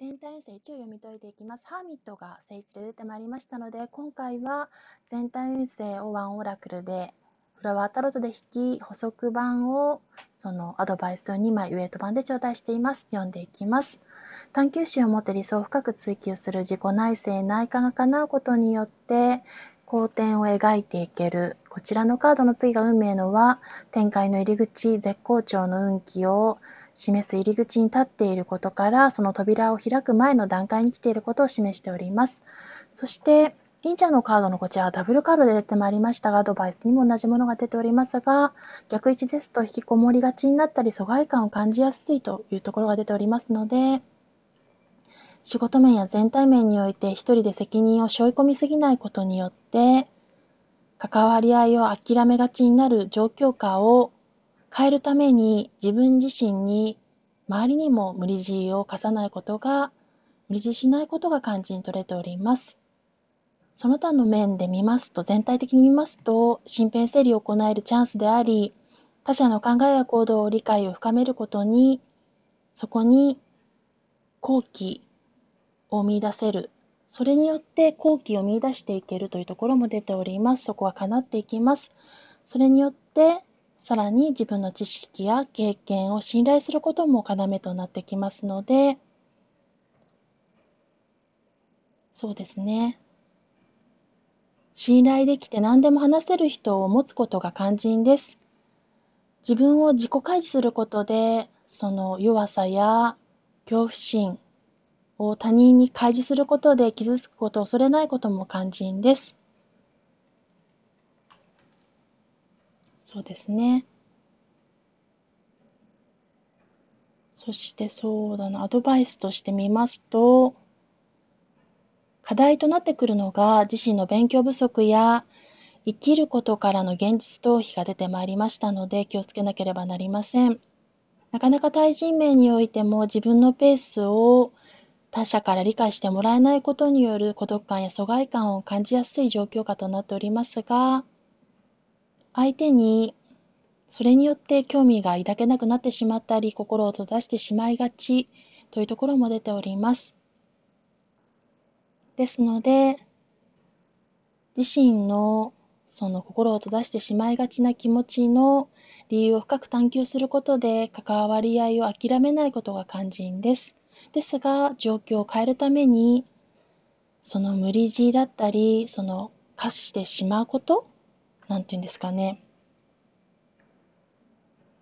全体運勢1を読み解いていきます。ハーミットが聖地で出てまいりましたので、今回は全体運勢をワンオラクルで、フラワータロットで引き、補足版を、そのアドバイスを2枚ウエイト版で頂戴しています。読んでいきます。探求心を持って理想を深く追求する自己内省、内科が叶うことによって、好転を描いていける。こちらのカードの次が運命のは、展開の入り口、絶好調の運気を示す入り口に立っていることから、その扉を開く前の段階に来ていることを示しております。そして、忍者のカードのこちらはダブルカードで出てまいりましたが、アドバイスにも同じものが出ておりますが、逆位置ですと引きこもりがちになったり、疎外感を感じやすいというところが出ておりますので、仕事面や全体面において一人で責任を背負い込みすぎないことによって、関わり合いを諦めがちになる状況下をえるために自分自身に周りにも無理強いを課さないことが、無理強いしないことが肝心取れております。その他の面で見ますと、全体的に見ますと、身辺整理を行えるチャンスであり、他者の考えや行動を理解を深めることに、そこに好機を見出せる。それによって好機を見出していけるというところも出ております。そこは叶っていきます。それによってさらに自分の知識や経験を信頼することも要となってきますので、そうですね。信頼できて何でも話せる人を持つことが肝心です。自分を自己開示することで、その弱さや恐怖心を他人に開示することで傷つくことを恐れないことも肝心です。そうですね。そしてそうだな、アドバイスとしてみますと、課題となってくるのが自身の勉強不足や生きることからの現実逃避が出てまいりましたので気をつけなければなりません。なかなか対人面においても自分のペースを他者から理解してもらえないことによる孤独感や疎外感を感じやすい状況下となっておりますが、相手にそれによって興味が抱けなくなってしまったり、心を閉ざしてしまいがちというところも出ております。ですので、自身のその心を閉ざしてしまいがちな気持ちの理由を深く探求することで関わり合いを諦めないことが肝心です。ですが、状況を変えるために、その無理強いだったり、その課してしまうことなんて言うんですかね。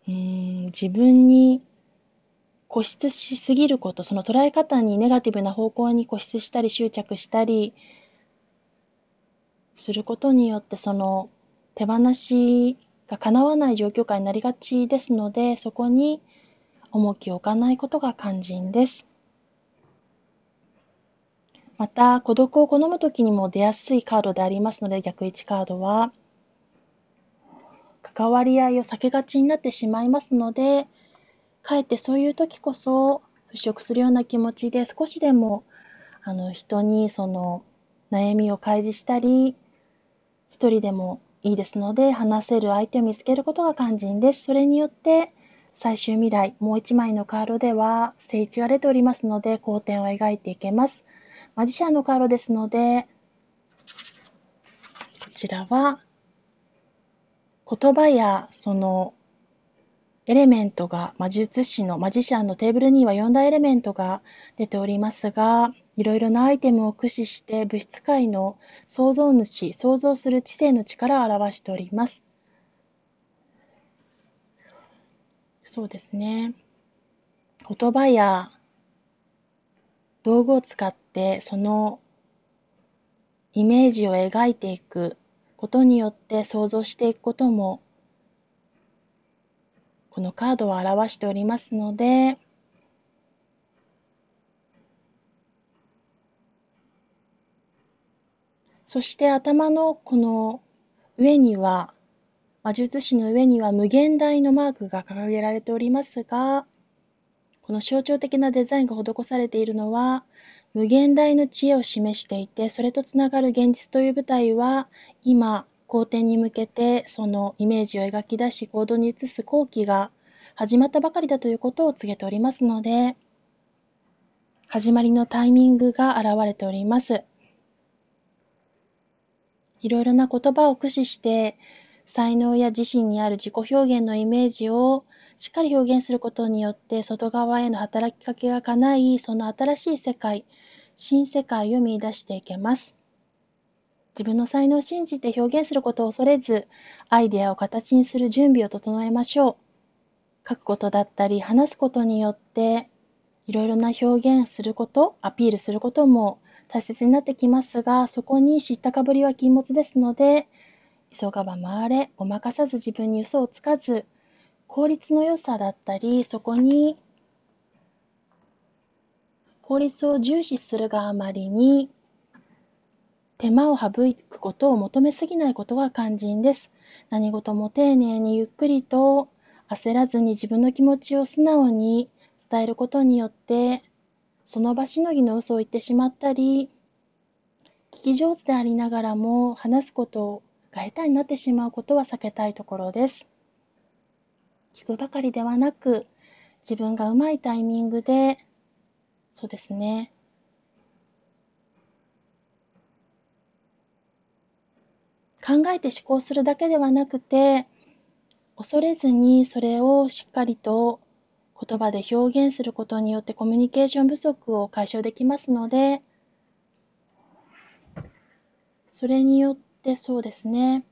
うん、自分に固執しすぎること、その捉え方にネガティブな方向に固執したり執着したりすることによって、その手放しが叶わない状況下になりがちですので、そこに重きを置かないことが肝心です。また、孤独を好むときにも出やすいカードでありますので、逆位置カードは、関わり合いを避けがちになってしまいますので、かえってそういう時こそ払拭するような気持ちで少しでもあの人にその悩みを開示したり、一人でもいいですので話せる相手を見つけることが肝心です。それによって最終未来、もう一枚のカードでは聖地が出ておりますので、好転を描いていけます。マジシャンのカードですので、こちらは言葉やそのエレメントが魔術師のマジシャンのテーブルには4大エレメントが出ておりますが、いろいろなアイテムを駆使して物質界の創造主、創造する知性の力を表しております。そうですね。言葉や道具を使ってそのイメージを描いていくことによって想像していくことも、このカードは表しておりますので、そして頭のこの上には、魔術師の上には無限大のマークが掲げられておりますが、この象徴的なデザインが施されているのは、無限大の知恵を示していて、それとつながる現実という舞台は、今、好転に向けてそのイメージを描き出し行動に移す後期が始まったばかりだということを告げておりますので、始まりのタイミングが現れております。いろいろな言葉を駆使して、才能や自身にある自己表現のイメージをしっかり表現することによって外側への働きかけが叶い、その新しい世界、新世界を見出していけます。自分の才能を信じて表現することを恐れず、アイデアを形にする準備を整えましょう。書くことだったり、話すことによって、いろいろな表現すること、アピールすることも大切になってきますが、そこに知ったかぶりは禁物ですので、急がば回れ、ごまかさず自分に嘘をつかず、効率の良さだったり、そこに効率を重視するがあまりに、手間を省くことを求めすぎないことが肝心です。何事も丁寧にゆっくりと焦らずに自分の気持ちを素直に伝えることによって、その場しのぎの嘘を言ってしまったり、聞き上手でありながらも話すことが下手になってしまうことは避けたいところです。聞くばかりではなく、自分がうまいタイミングで、そうですね、考えて思考するだけではなくて、恐れずにそれをしっかりと言葉で表現することによってコミュニケーション不足を解消できますので、それによってそうですね、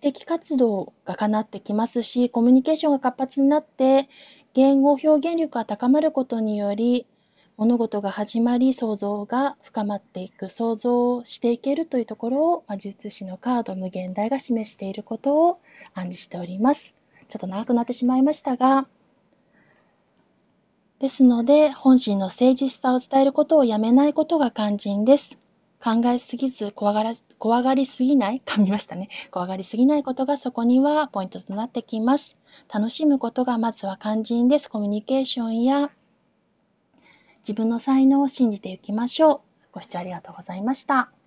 知的活動がかなってきますし、コミュニケーションが活発になって、言語表現力が高まることにより、物事が始まり、想像が深まっていく、想像していけるというところを、魔術師のカード無限大が示していることを暗示しております。ちょっと長くなってしまいましたが、ですので、本心の誠実さを伝えることをやめないことが肝心です。考えすぎず怖がら、怖がりすぎない？噛みましたね。怖がりすぎないことがそこにはポイントとなってきます。楽しむことがまずは肝心です。コミュニケーションや自分の才能を信じていきましょう。ご視聴ありがとうございました。